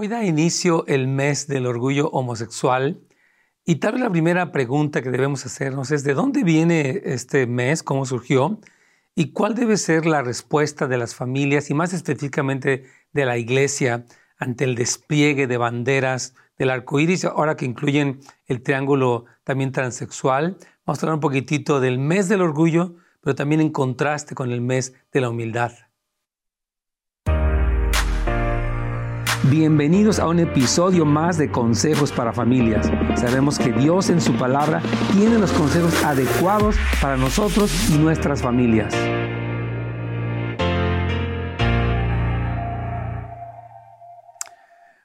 Hoy da inicio el mes del orgullo homosexual y tal vez la primera pregunta que debemos hacernos es ¿de dónde viene este mes? ¿Cómo surgió? ¿Y cuál debe ser la respuesta de las familias y más específicamente de la iglesia ante el despliegue de banderas del arco iris, ahora que incluyen el triángulo también transexual? Vamos a hablar un poquitito del mes del orgullo, pero también en contraste con el mes de la humildad. Bienvenidos a un episodio más de Consejos para Familias. Sabemos que Dios en su palabra tiene los consejos adecuados para nosotros y nuestras familias.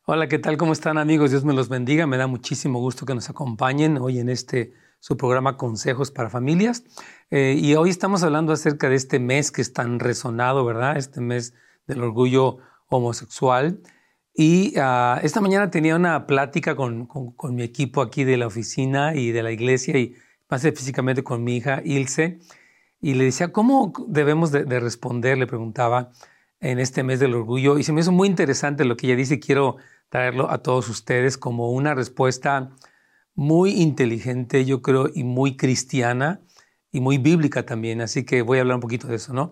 Hola, ¿qué tal? ¿Cómo están amigos? Dios me los bendiga. Me da muchísimo gusto que nos acompañen hoy en este su programa Consejos para Familias. Eh, y hoy estamos hablando acerca de este mes que es tan resonado, ¿verdad? Este mes del orgullo homosexual. Y ah, esta mañana tenía una plática con, con, mi equipo aquí de la oficina y de la iglesia y más físicamente con mi hija Ilse. Y le decía, ¿cómo debemos de, responder? Le preguntaba en este mes del orgullo. Y se me hizo muy interesante lo que ella dice quiero traerlo a todos ustedes como una respuesta muy inteligente, yo creo, y muy cristiana y muy bíblica también. Así que voy a hablar un poquito de eso, ¿no?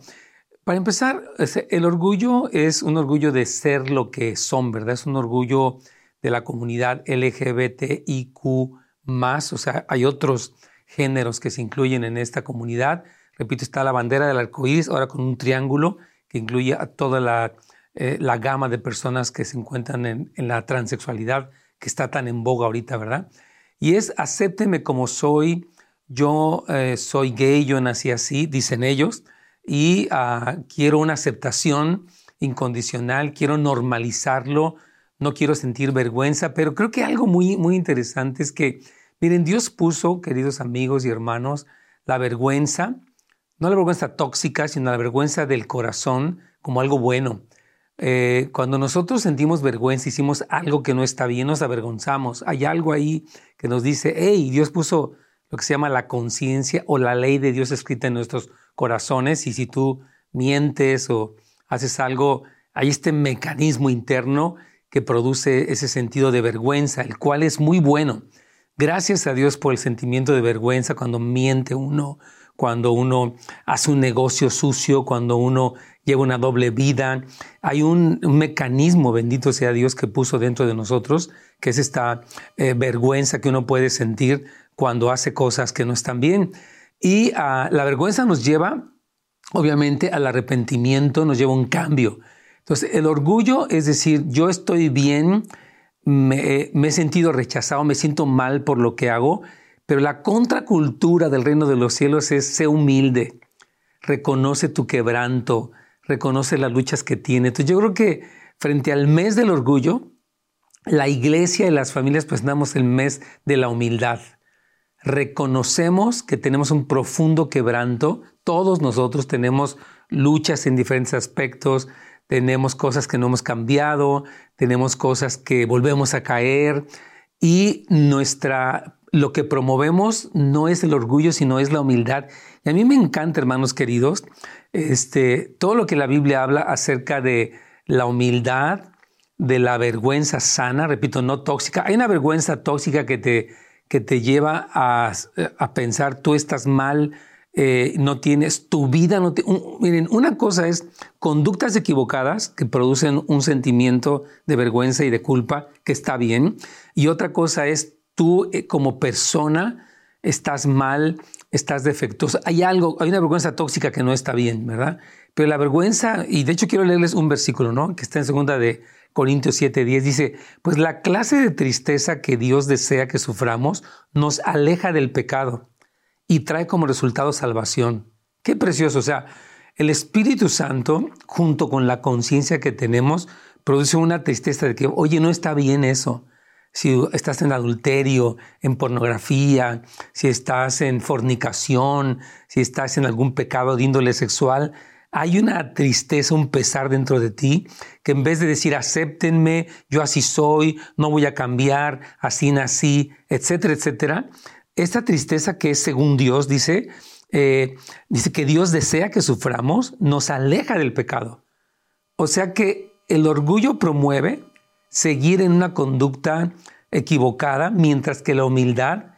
Para empezar, el orgullo es un orgullo de ser lo que son, ¿verdad? Es un orgullo de la comunidad LGBTIQ o sea, hay otros géneros que se incluyen en esta comunidad. Repito, está la bandera del arco iris, ahora con un triángulo que incluye a toda la, eh, gama de personas que se encuentran en, la transexualidad que está tan en boga ahorita, ¿verdad? Y es acépteme como soy, yo eh, soy gay, yo nací así, dicen ellos y ah, quiero una aceptación incondicional, quiero normalizarlo, no quiero sentir vergüenza, pero creo que algo muy, muy interesante es que, miren, Dios puso, queridos amigos y hermanos, la vergüenza, no la vergüenza tóxica, sino la vergüenza del corazón como algo bueno. Eh, cuando nosotros sentimos vergüenza, hicimos algo que no está bien, nos avergonzamos. Hay algo ahí que nos dice, hey, Dios puso lo que se llama la conciencia o la ley de Dios escrita en nuestros corazones y si tú mientes o haces algo, hay este mecanismo interno que produce ese sentido de vergüenza, el cual es muy bueno. Gracias a Dios por el sentimiento de vergüenza cuando miente uno, cuando uno hace un negocio sucio, cuando uno lleva una doble vida. Hay un, mecanismo, bendito sea Dios, que puso dentro de nosotros, que es esta eh, vergüenza que uno puede sentir cuando hace cosas que no están bien. Y ah, la vergüenza nos lleva, obviamente, al arrepentimiento, nos lleva a un cambio. Entonces, el orgullo es decir, yo estoy bien, me, he sentido rechazado, me siento mal por lo que hago, pero la contracultura del reino de los cielos es ser humilde, reconoce tu quebranto, reconoce las luchas que tiene. Entonces, yo creo que frente al mes del orgullo, la iglesia y las familias damos el mes de la humildad reconocemos que tenemos un profundo quebranto. Todos nosotros tenemos luchas en diferentes aspectos, tenemos cosas que no hemos cambiado, tenemos cosas que volvemos a caer y nuestra lo que promovemos no es el orgullo, sino es la humildad. Y a mí me encanta, hermanos queridos, este, todo lo que la Biblia habla acerca de la humildad, de la vergüenza sana, repito, no tóxica. Hay una vergüenza tóxica que te que te lleva a, pensar tú estás mal, eh, no tienes tu vida. No miren, una cosa es conductas equivocadas que producen un sentimiento de vergüenza y de culpa que está bien, y otra cosa es tú eh, como persona estás mal, estás defectuoso. Hay algo, hay una vergüenza tóxica que no está bien, ¿verdad? Pero la vergüenza, y de hecho quiero leerles un versículo, ¿no? Que está en segunda de Corintios 7:10 dice, pues la clase de tristeza que Dios desea que suframos nos aleja del pecado y trae como resultado salvación. Qué precioso, o sea, el Espíritu Santo, junto con la conciencia que tenemos, produce una tristeza de que, oye, no está bien eso. Si estás en adulterio, en pornografía, si estás en fornicación, si estás en algún pecado de índole sexual, hay una tristeza, un pesar dentro de ti, que en vez de decir acéptenme, yo así soy, no voy a cambiar, así nací, etcétera, etcétera, esta tristeza que es según Dios, dice, eh, dice que Dios desea que suframos, nos aleja del pecado. O sea que el orgullo promueve seguir en una conducta equivocada, mientras que la humildad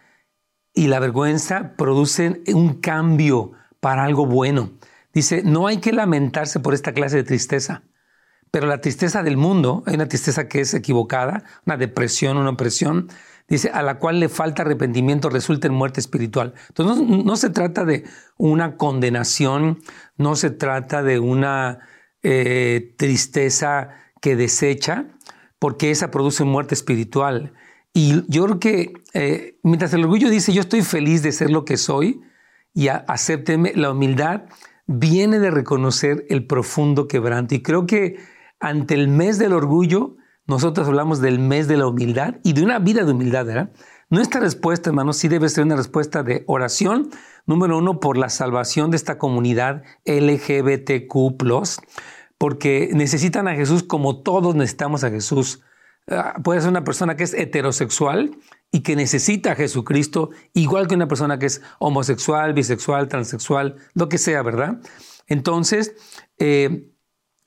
y la vergüenza producen un cambio para algo bueno. Dice, no hay que lamentarse por esta clase de tristeza, pero la tristeza del mundo, hay una tristeza que es equivocada, una depresión, una opresión, dice, a la cual le falta arrepentimiento resulta en muerte espiritual. Entonces no, se trata de una condenación, no se trata de una eh, tristeza que desecha, porque esa produce muerte espiritual. Y yo creo que eh, mientras el orgullo dice, yo estoy feliz de ser lo que soy y acépteme, la humildad viene de reconocer el profundo quebranto. Y creo que ante el mes del orgullo, nosotros hablamos del mes de la humildad y de una vida de humildad, ¿verdad? Nuestra respuesta, hermanos, sí debe ser una respuesta de oración, número uno, por la salvación de esta comunidad LGBTQ, porque necesitan a Jesús como todos necesitamos a Jesús. Ah, puede ser una persona que es heterosexual y que necesita a Jesucristo, igual que una persona que es homosexual, bisexual, transexual, lo que sea, ¿verdad? Entonces, eh,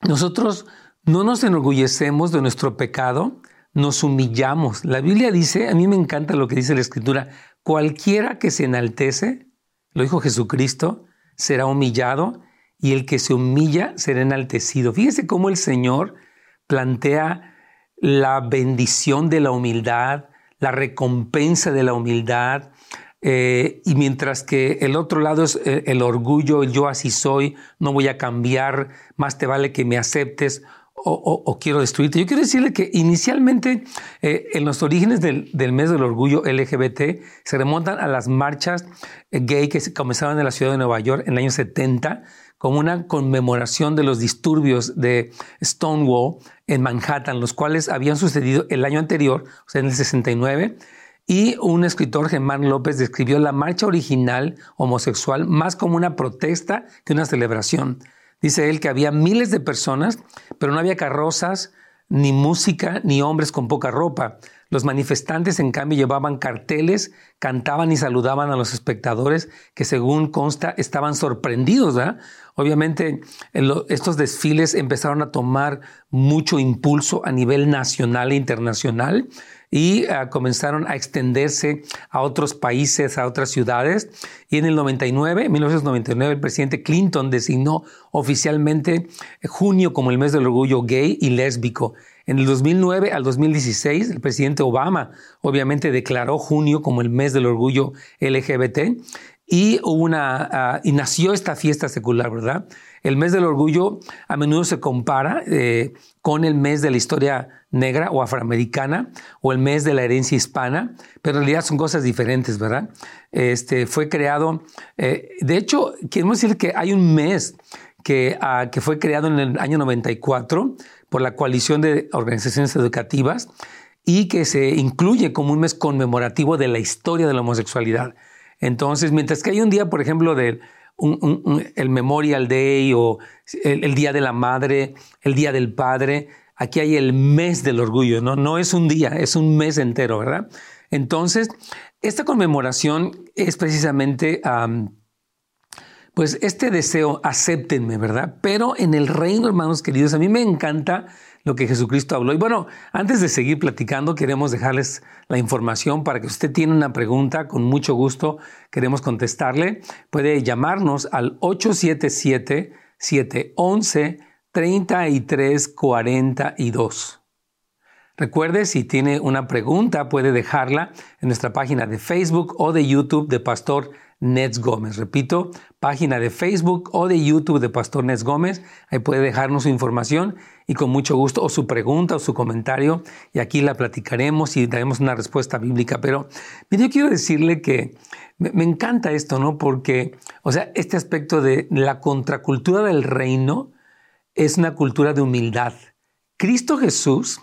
nosotros no nos enorgullecemos de nuestro pecado, nos humillamos. La Biblia dice, a mí me encanta lo que dice la Escritura, cualquiera que se enaltece, lo dijo Jesucristo, será humillado y el que se humilla será enaltecido. Fíjese cómo el Señor plantea la bendición de la humildad, la recompensa de la humildad, eh, y mientras que el otro lado es eh, el orgullo, el yo así soy, no voy a cambiar, más te vale que me aceptes o, quiero destruirte. Yo quiero decirle que inicialmente eh, en los orígenes del, mes del orgullo LGBT se remontan a las marchas gay que comenzaron en la ciudad de Nueva York en el año 70 como una conmemoración de los disturbios de Stonewall en Manhattan, los cuales habían sucedido el año anterior, o sea, en el 69, y un escritor, Germán López, describió la marcha original homosexual más como una protesta que una celebración. Dice él que había miles de personas, pero no había carrozas, ni música, ni hombres con poca ropa. Los manifestantes, en cambio, llevaban carteles, cantaban y saludaban a los espectadores que, según consta, estaban sorprendidos. Obviamente, estos desfiles empezaron a tomar mucho impulso a nivel nacional e internacional y ah, comenzaron a extenderse a otros países, a otras ciudades. Y en el 99, 1999, el presidente Clinton designó oficialmente junio como el mes del orgullo gay y lésbico. En el 2009 al 2016, el presidente Obama obviamente declaró junio como el mes del orgullo LGBT y, una, ah, y nació esta fiesta secular, ¿verdad? El mes del orgullo a menudo se compara eh, con el mes de la historia negra o afroamericana o el mes de la herencia hispana, pero en realidad son cosas diferentes, ¿verdad? Este, fue creado, eh, de hecho, queremos decir que hay un mes que, ah, que fue creado en el año 94 por la coalición de organizaciones educativas y que se incluye como un mes conmemorativo de la historia de la homosexualidad. Entonces, mientras que hay un día, por ejemplo, el Memorial Day o el, Día de la Madre, el Día del Padre, aquí hay el mes del orgullo, ¿no? No es un día, es un mes entero, ¿verdad? Entonces, esta conmemoración es precisamente, pues, este deseo, acéptenme, ¿verdad? Pero en el reino, hermanos queridos, a mí me encanta lo que Jesucristo habló. Y bueno, antes de seguir platicando, queremos dejarles la información para que usted tiene una pregunta, con mucho gusto queremos contestarle. Puede llamarnos al 877-711-3342. Recuerde, si tiene una pregunta, puede dejarla en nuestra página de Facebook o de YouTube de Pastor Nets Gómez. Repito, página de Facebook o de YouTube de Pastor Nets Gómez. Ahí puede dejarnos su información y con mucho gusto, o su pregunta o su comentario, y aquí la platicaremos y daremos una respuesta bíblica. Pero yo quiero decirle que me, encanta esto, ¿no? Porque, o sea, este aspecto de la contracultura del reino es una cultura de humildad. Cristo Jesús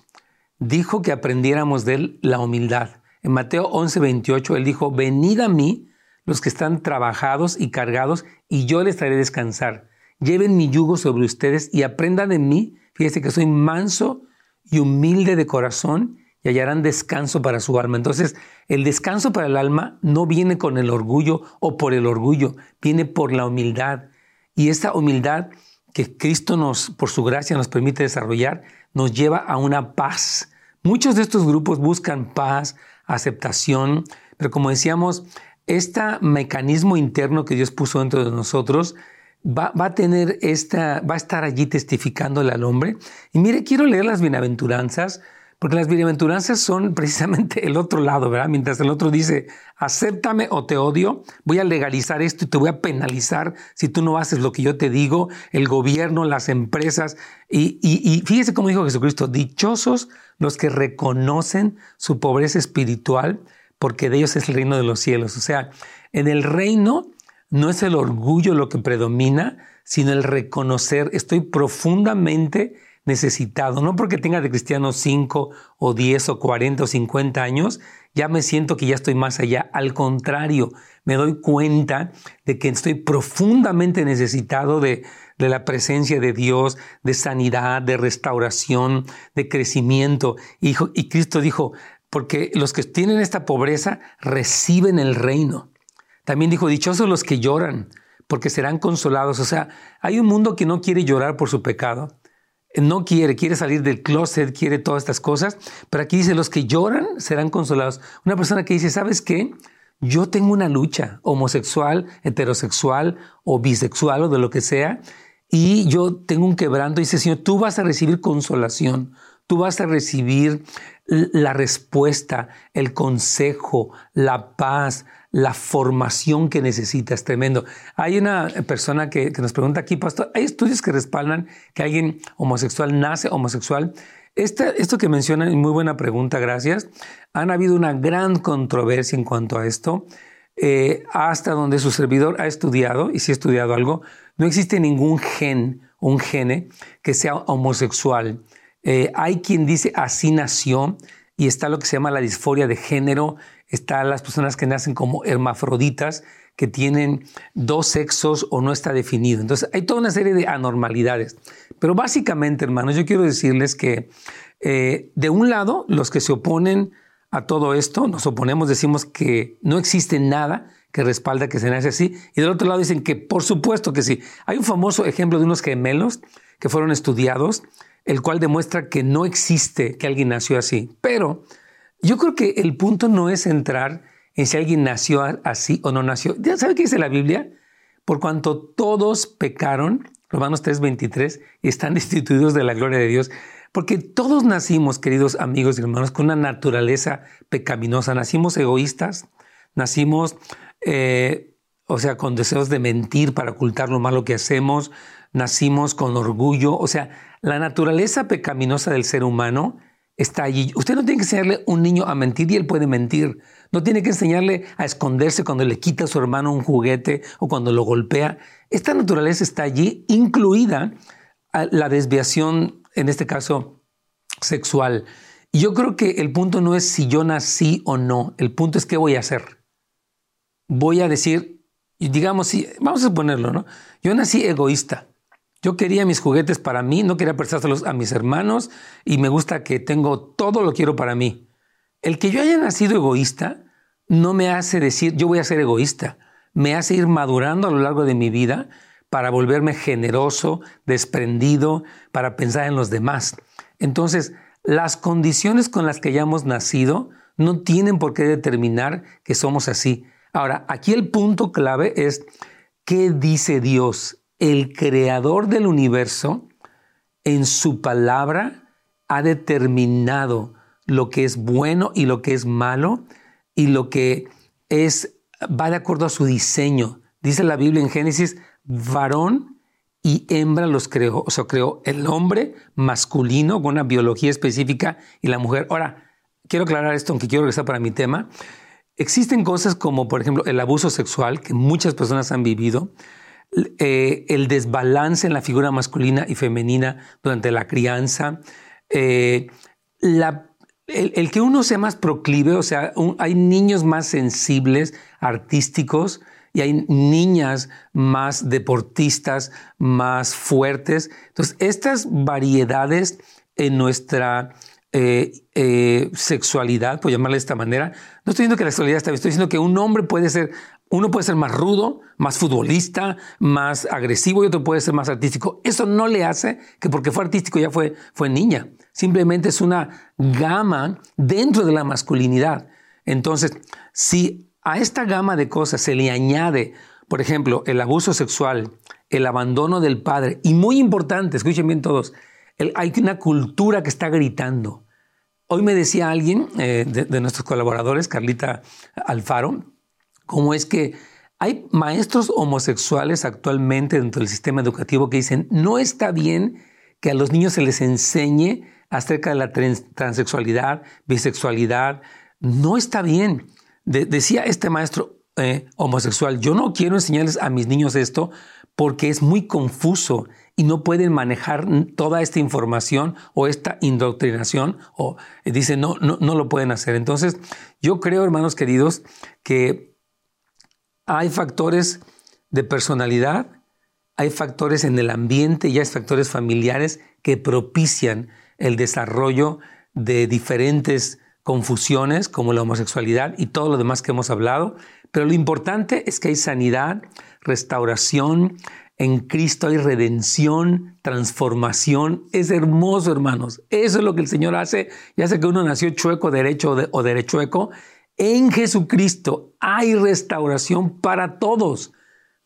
dijo que aprendiéramos de él la humildad. En Mateo 11, 28, él dijo, venid a mí los que están trabajados y cargados, y yo les haré descansar. Lleven mi yugo sobre ustedes y aprendan de mí. Fíjense que soy manso y humilde de corazón y hallarán descanso para su alma. Entonces, el descanso para el alma no viene con el orgullo o por el orgullo, viene por la humildad. Y esta humildad que Cristo nos, por su gracia, nos permite desarrollar, nos lleva a una paz Muchos de estos grupos buscan paz, aceptación, pero como decíamos, este mecanismo interno que Dios puso dentro de nosotros va, a tener esta, va a estar allí testificándole al hombre. Y mire, quiero leer las bienaventuranzas porque las bienaventuranzas son precisamente el otro lado, ¿verdad? Mientras el otro dice, acéptame o te odio, voy a legalizar esto y te voy a penalizar si tú no haces lo que yo te digo, el gobierno, las empresas. Y, y, fíjese cómo dijo Jesucristo, dichosos los que reconocen su pobreza espiritual, porque de ellos es el reino de los cielos. O sea, en el reino no es el orgullo lo que predomina, sino el reconocer, estoy profundamente necesitado, no porque tenga de cristiano 5 o 10 o 40 o 50 años, ya me siento que ya estoy más allá. Al contrario, me doy cuenta de que estoy profundamente necesitado de, de la presencia de Dios, de sanidad, de restauración, de crecimiento. Y, y Cristo dijo, porque los que tienen esta pobreza reciben el reino. También dijo, dichosos los que lloran, porque serán consolados. O sea, hay un mundo que no quiere llorar por su pecado no quiere, quiere salir del closet, quiere todas estas cosas, pero aquí dice, los que lloran serán consolados. Una persona que dice, ¿sabes qué? Yo tengo una lucha homosexual, heterosexual o bisexual o de lo que sea, y yo tengo un quebranto dice, Señor, tú vas a recibir consolación, tú vas a recibir la respuesta, el consejo, la paz, la formación que necesitas, tremendo. Hay una persona que, nos pregunta aquí, pastor, ¿hay estudios que respaldan que alguien homosexual nace homosexual? esto que mencionan muy buena pregunta, gracias. Han habido una gran controversia en cuanto a esto. Eh, hasta donde su servidor ha estudiado, y si ha estudiado algo, no existe ningún gen, un gene, que sea homosexual. Eh, hay quien dice así nació, y está lo que se llama la disforia de género, están las personas que nacen como hermafroditas, que tienen dos sexos o no está definido. Entonces hay toda una serie de anormalidades. Pero básicamente, hermanos, yo quiero decirles que eh, de un lado, los que se oponen a todo esto, nos oponemos, decimos que no existe nada que respalda que se nace así, y del otro lado dicen que por supuesto que sí. Hay un famoso ejemplo de unos gemelos que fueron estudiados, el cual demuestra que no existe que alguien nació así. Pero yo creo que el punto no es entrar en si alguien nació así o no nació. ¿Ya sabe qué dice la Biblia? Por cuanto todos pecaron, Romanos 3:23, y están destituidos de la gloria de Dios. Porque todos nacimos, queridos amigos y hermanos, con una naturaleza pecaminosa. Nacimos egoístas, nacimos, eh, o sea, con deseos de mentir para ocultar lo malo que hacemos, nacimos con orgullo. O sea, la naturaleza pecaminosa del ser humano está allí. Usted no tiene que enseñarle a un niño a mentir y él puede mentir. No tiene que enseñarle a esconderse cuando le quita a su hermano un juguete o cuando lo golpea. Esta naturaleza está allí, incluida la desviación, en este caso, sexual. Y yo creo que el punto no es si yo nací o no, el punto es qué voy a hacer. Voy a decir, digamos, si, vamos a ponerlo, ¿no? Yo nací egoísta. Yo quería mis juguetes para mí, no quería prestárselos a mis hermanos y me gusta que tengo todo lo quiero para mí. El que yo haya nacido egoísta no me hace decir yo voy a ser egoísta, me hace ir madurando a lo largo de mi vida para volverme generoso, desprendido, para pensar en los demás. Entonces, las condiciones con las que hayamos nacido no tienen por qué determinar que somos así. Ahora, aquí el punto clave es, ¿qué dice Dios? El creador del universo en su palabra ha determinado lo que es bueno y lo que es malo y lo que es va de acuerdo a su diseño. Dice la Biblia en Génesis, varón y hembra los creó, o sea, creó el hombre masculino con una biología específica y la mujer. Ahora, quiero aclarar esto, aunque quiero regresar para mi tema. Existen cosas como, por ejemplo, el abuso sexual que muchas personas han vivido, eh, el desbalance en la figura masculina y femenina durante la crianza, eh, el, que uno sea más proclive, o sea, hay niños más sensibles, artísticos, y hay niñas más deportistas, más fuertes. Entonces, estas variedades en nuestra eh, sexualidad, por llamarla de esta manera, no estoy diciendo que la sexualidad está bien, estoy diciendo que un hombre puede ser Uno puede ser más rudo, más futbolista, más agresivo y otro puede ser más artístico. Eso no le hace que porque fue artístico ya fue, fue niña. Simplemente es una gama dentro de la masculinidad. Entonces, si a esta gama de cosas se le añade, por ejemplo, el abuso sexual, el abandono del padre, y muy importante, escuchen bien todos, hay una cultura que está gritando. Hoy me decía alguien eh, de, nuestros colaboradores, Carlita Alfaro, cómo es que hay maestros homosexuales actualmente dentro del sistema educativo que dicen, no está bien que a los niños se les enseñe acerca de la transexualidad, bisexualidad, no está bien. decía este maestro eh, homosexual, yo no quiero enseñarles a mis niños esto porque es muy confuso y no pueden manejar toda esta información o esta indoctrinación o dicen no, no, no lo pueden hacer. Entonces, yo creo, hermanos queridos, que hay factores de personalidad, hay factores en el ambiente y hay factores familiares que propician el desarrollo de diferentes confusiones como la homosexualidad y todo lo demás que hemos hablado, pero lo importante es que hay sanidad, restauración, en Cristo hay redención, transformación. Es hermoso, hermanos. Eso es lo que el Señor hace, ya sea que uno nació chueco, derecho o, derechueco. En Jesucristo hay restauración para todos.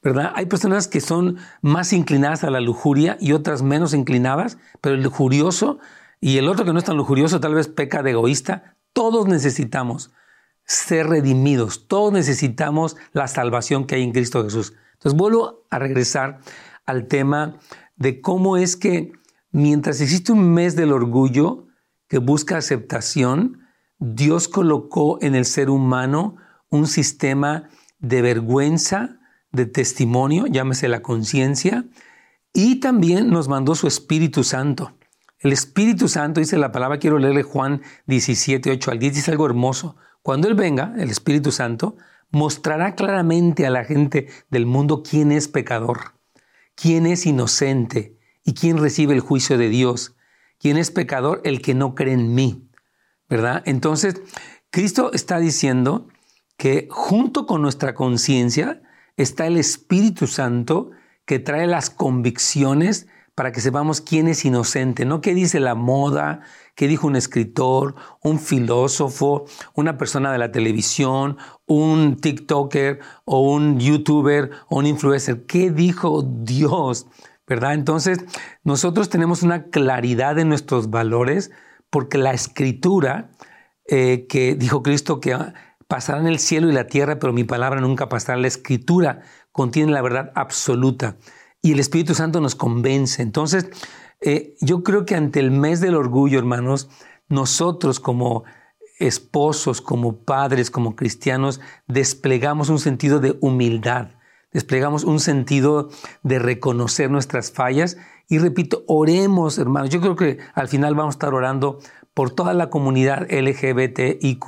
¿verdad? Hay personas que son más inclinadas a la lujuria y otras menos inclinadas, pero el lujurioso y el otro que no es tan lujurioso tal vez peca de egoísta. Todos necesitamos ser redimidos, todos necesitamos la salvación que hay en Cristo Jesús. Entonces vuelvo a regresar al tema de cómo es que mientras existe un mes del orgullo que busca aceptación, Dios colocó en el ser humano un sistema de vergüenza, de testimonio, llámese la conciencia, y también nos mandó su Espíritu Santo. El Espíritu Santo, dice la palabra, quiero leerle Juan 17, 8 al 10, dice algo hermoso. Cuando Él venga, el Espíritu Santo, mostrará claramente a la gente del mundo quién es pecador, quién es inocente y quién recibe el juicio de Dios, quién es pecador, el que no cree en mí, ¿verdad? Entonces, Cristo está diciendo que junto con nuestra conciencia está el Espíritu Santo que trae las convicciones para que sepamos quién es inocente, no qué dice la moda, qué dijo un escritor, un filósofo, una persona de la televisión, un TikToker o un YouTuber o un influencer, qué dijo Dios, ¿verdad? Entonces, nosotros tenemos una claridad en nuestros valores porque la escritura eh, que dijo Cristo que pasarán el cielo y la tierra, pero mi palabra nunca pasará, la escritura contiene la verdad absoluta y el Espíritu Santo nos convence. Entonces, eh, yo creo que ante el mes del orgullo, hermanos, nosotros como esposos, como padres, como cristianos, desplegamos un sentido de humildad, desplegamos un sentido de reconocer nuestras fallas y repito, oremos, hermanos. Yo creo que al final vamos a estar orando por toda la comunidad LGBTIQ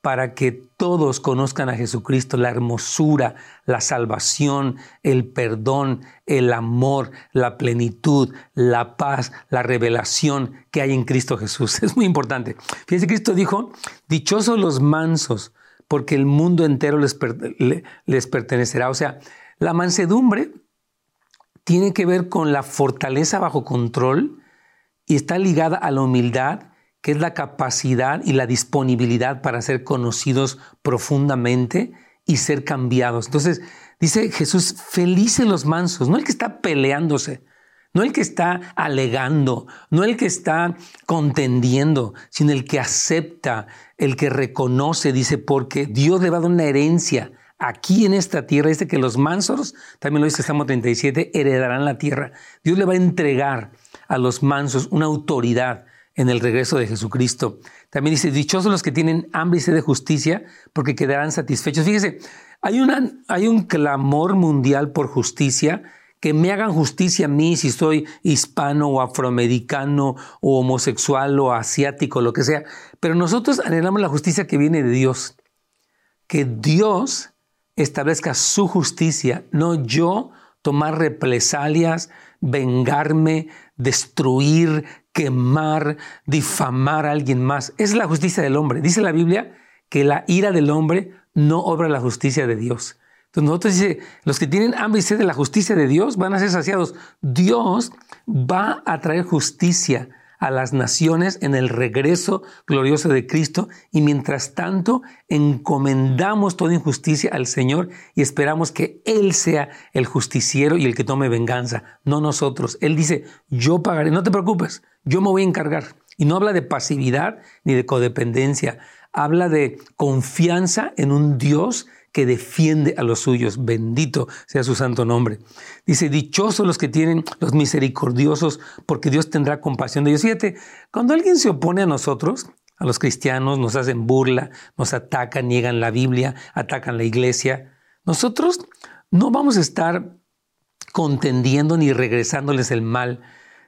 para que todos conozcan a Jesucristo, la hermosura, la salvación, el perdón, el amor, la plenitud, la paz, la revelación que hay en Cristo Jesús. Es muy importante. Fíjense, Cristo dijo, dichosos los mansos, porque el mundo entero les, les pertenecerá. O sea, la mansedumbre tiene que ver con la fortaleza bajo control y está ligada a la humildad que es la capacidad y la disponibilidad para ser conocidos profundamente y ser cambiados. Entonces, dice Jesús, felices los mansos, no el que está peleándose, no el que está alegando, no el que está contendiendo, sino el que acepta, el que reconoce, dice, porque Dios le va a dar una herencia aquí en esta tierra. Dice que los mansos, también lo dice Salmo 37, heredarán la tierra. Dios le va a entregar a los mansos una autoridad en el regreso de Jesucristo. También dice, dichosos los que tienen hambre y sed de justicia, porque quedarán satisfechos. Fíjese, hay, una, un clamor mundial por justicia, que me hagan justicia a mí si soy hispano o afroamericano o homosexual o asiático, lo que sea. Pero nosotros anhelamos la justicia que viene de Dios. Que Dios establezca su justicia, no yo tomar represalias, vengarme, destruir, quemar, difamar a alguien más. Es la justicia del hombre. Dice la Biblia que la ira del hombre no obra la justicia de Dios. Entonces nosotros dice, los que tienen hambre y sed de la justicia de Dios van a ser saciados. Dios va a traer justicia a las naciones en el regreso glorioso de Cristo y mientras tanto encomendamos toda injusticia al Señor y esperamos que Él sea el justiciero y el que tome venganza, no nosotros. Él dice, yo pagaré, no te preocupes, yo me voy a encargar. Y no habla de pasividad ni de codependencia, habla de confianza en un Dios que defiende a los suyos. Bendito sea su santo nombre. Dice, dichosos los que tienen los misericordiosos, porque Dios tendrá compasión de ellos. Fíjate, cuando alguien se opone a nosotros, a los cristianos, nos hacen burla, nos atacan, niegan la Biblia, atacan la iglesia, nosotros no vamos a estar contendiendo ni regresándoles el mal.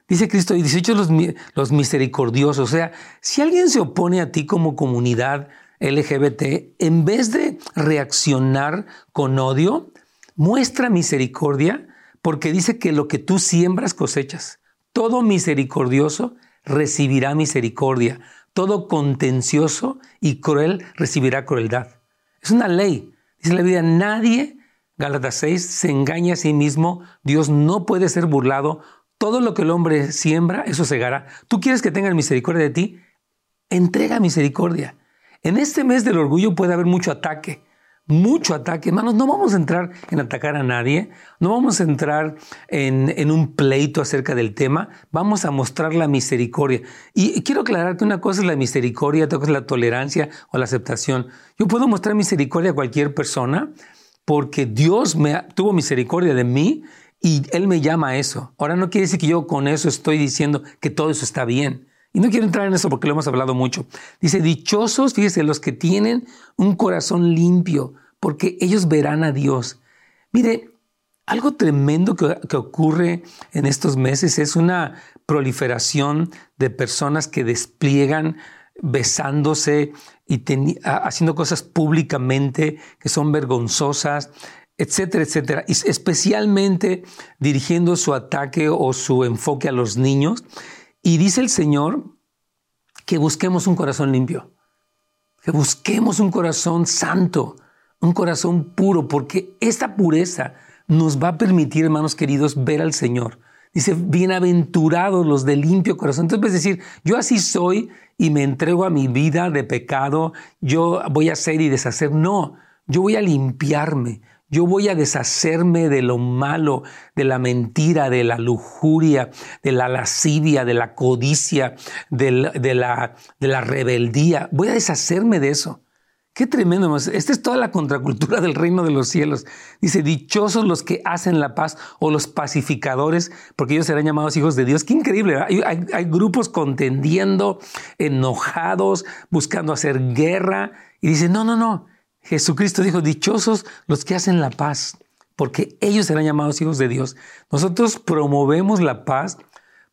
Dice Cristo, y 18 los, los misericordiosos. O sea, si alguien se opone a ti como comunidad, LGBT, en vez de reaccionar con odio, muestra misericordia porque dice que lo que tú siembras cosechas. Todo misericordioso recibirá misericordia. Todo contencioso y cruel recibirá crueldad. Es una ley. Dice la Biblia, nadie, Gálatas 6, se engaña a sí mismo. Dios no puede ser burlado. Todo lo que el hombre siembra, eso segará. ¿Tú quieres que tengan misericordia de ti? Entrega misericordia. En este mes del orgullo puede haber mucho ataque, mucho ataque. Hermanos, no vamos a entrar en atacar a nadie, no vamos a entrar en, un pleito acerca del tema, vamos a mostrar la misericordia. Y quiero aclarar que una cosa es la misericordia, otra cosa es la tolerancia o la aceptación. Yo puedo mostrar misericordia a cualquier persona porque Dios me tuvo misericordia de mí y Él me llama a eso. Ahora no quiere decir que yo con eso estoy diciendo que todo eso está bien. Y no quiero entrar en eso porque lo hemos hablado mucho. Dice, dichosos, fíjese, los que tienen un corazón limpio, porque ellos verán a Dios. Mire, algo tremendo que, ocurre en estos meses es una proliferación de personas que despliegan besándose y haciendo cosas públicamente que son vergonzosas, etcétera, etcétera, especialmente dirigiendo su ataque o su enfoque a los niños. Y dice el Señor que busquemos un corazón limpio, que busquemos un corazón santo, un corazón puro, porque esta pureza nos va a permitir, hermanos queridos, ver al Señor. Dice, bienaventurados los de limpio corazón. Entonces, es decir, yo así soy y me entrego a mi vida de pecado, yo voy a hacer y deshacer. No, yo voy a limpiarme, yo voy a deshacerme de lo malo, de la mentira, de la lujuria, de la lascivia, de la codicia, de la, de la, rebeldía. Voy a deshacerme de eso. Qué tremendo. Esta es toda la contracultura del reino de los cielos. Dice, dichosos los que hacen la paz o los pacificadores, porque ellos serán llamados hijos de Dios. Qué increíble. Hay, hay grupos contendiendo, enojados, buscando hacer guerra. Y dice, no, no, no. Jesucristo dijo, dichosos los que hacen la paz, porque ellos serán llamados hijos de Dios. Nosotros promovemos la paz,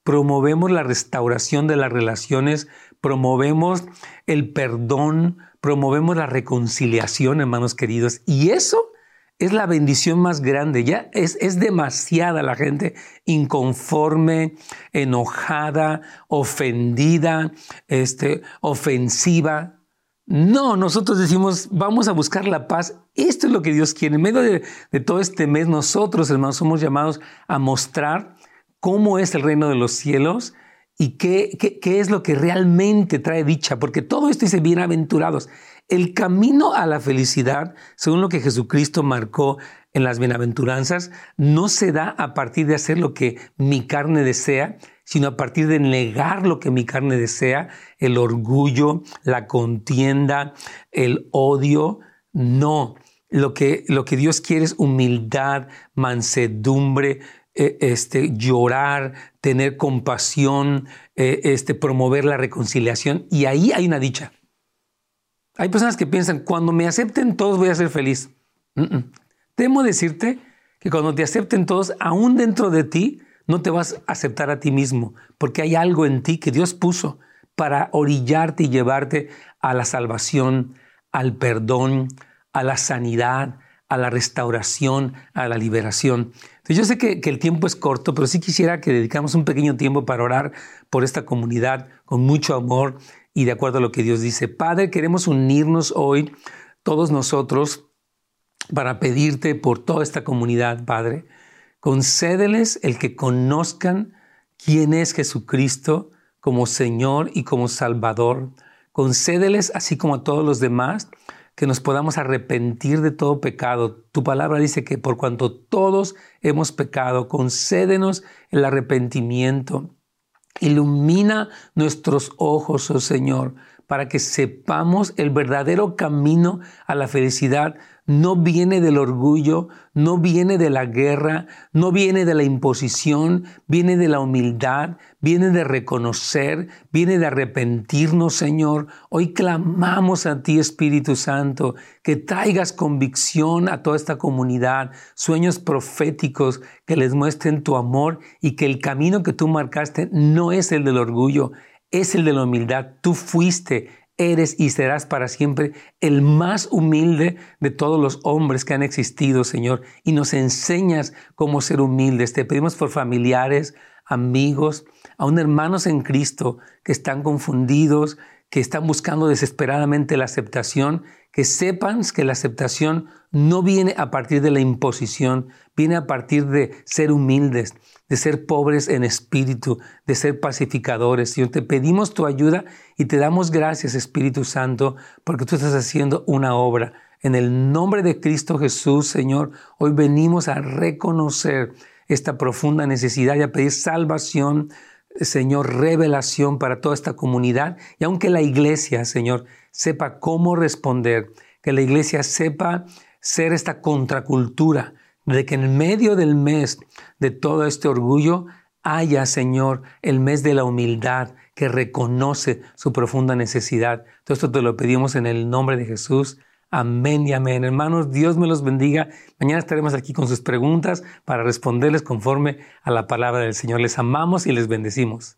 promovemos la restauración de las relaciones, promovemos el perdón, promovemos la reconciliación, hermanos queridos. Y eso es la bendición más grande. Ya es, es demasiada la gente inconforme, enojada, ofendida, este, ofensiva. No, nosotros decimos, vamos a buscar la paz. Esto es lo que Dios quiere. En medio de, todo este mes, nosotros, hermanos, somos llamados a mostrar cómo es el reino de los cielos y qué, qué, es lo que realmente trae dicha, porque todo esto dice bienaventurados. El camino a la felicidad, según lo que Jesucristo marcó en las bienaventuranzas, no se da a partir de hacer lo que mi carne desea, sino a partir de negar lo que mi carne desea, el orgullo, la contienda, el odio. No, lo que, lo que Dios quiere es humildad, mansedumbre, e, este, llorar, tener compasión, e, este, promover la reconciliación. Y ahí hay una dicha. Hay personas que piensan, cuando me acepten todos voy a ser feliz. Temo decirte que cuando te acepten todos, aún dentro de ti, no te vas a aceptar a ti mismo, porque hay algo en ti que Dios puso para orillarte y llevarte a la salvación, al perdón, a la sanidad, a la restauración, a la liberación. Entonces yo sé que, el tiempo es corto, pero sí quisiera que dedicamos un pequeño tiempo para orar por esta comunidad con mucho amor y de acuerdo a lo que Dios dice. Padre, queremos unirnos hoy todos nosotros para pedirte por toda esta comunidad, Padre. Concédeles el que conozcan quién es Jesucristo como Señor y como Salvador. Concédeles, así como a todos los demás, que nos podamos arrepentir de todo pecado. Tu palabra dice que por cuanto todos hemos pecado, concédenos el arrepentimiento. Ilumina nuestros ojos, oh Señor, para que sepamos el verdadero camino a la felicidad no viene del orgullo, no viene de la guerra, no viene de la imposición, viene de la humildad, viene de reconocer, viene de arrepentirnos, Señor. Hoy clamamos a ti, Espíritu Santo, que traigas convicción a toda esta comunidad, sueños proféticos que les muestren tu amor y que el camino que tú marcaste no es el del orgullo, es el de la humildad. Tú fuiste eres y serás para siempre el más humilde de todos los hombres que han existido, Señor, y nos enseñas cómo ser humildes. Te pedimos por familiares, amigos, aún hermanos en Cristo que están confundidos, que están buscando desesperadamente la aceptación, que sepan que la aceptación no viene a partir de la imposición, viene a partir de ser humildes, de ser pobres en espíritu, de ser pacificadores. Señor, te pedimos tu ayuda y te damos gracias, Espíritu Santo, porque tú estás haciendo una obra. En el nombre de Cristo Jesús, Señor, hoy venimos a reconocer esta profunda necesidad y a pedir salvación, Señor, revelación para toda esta comunidad. Y aunque la iglesia, Señor, sepa cómo responder, que la iglesia sepa ser esta contracultura, de que en medio del mes de todo este orgullo haya, Señor, el mes de la humildad que reconoce su profunda necesidad. Todo esto te lo pedimos en el nombre de Jesús. Amén y amén. Hermanos, Dios me los bendiga. Mañana estaremos aquí con sus preguntas para responderles conforme a la palabra del Señor. Les amamos y les bendecimos.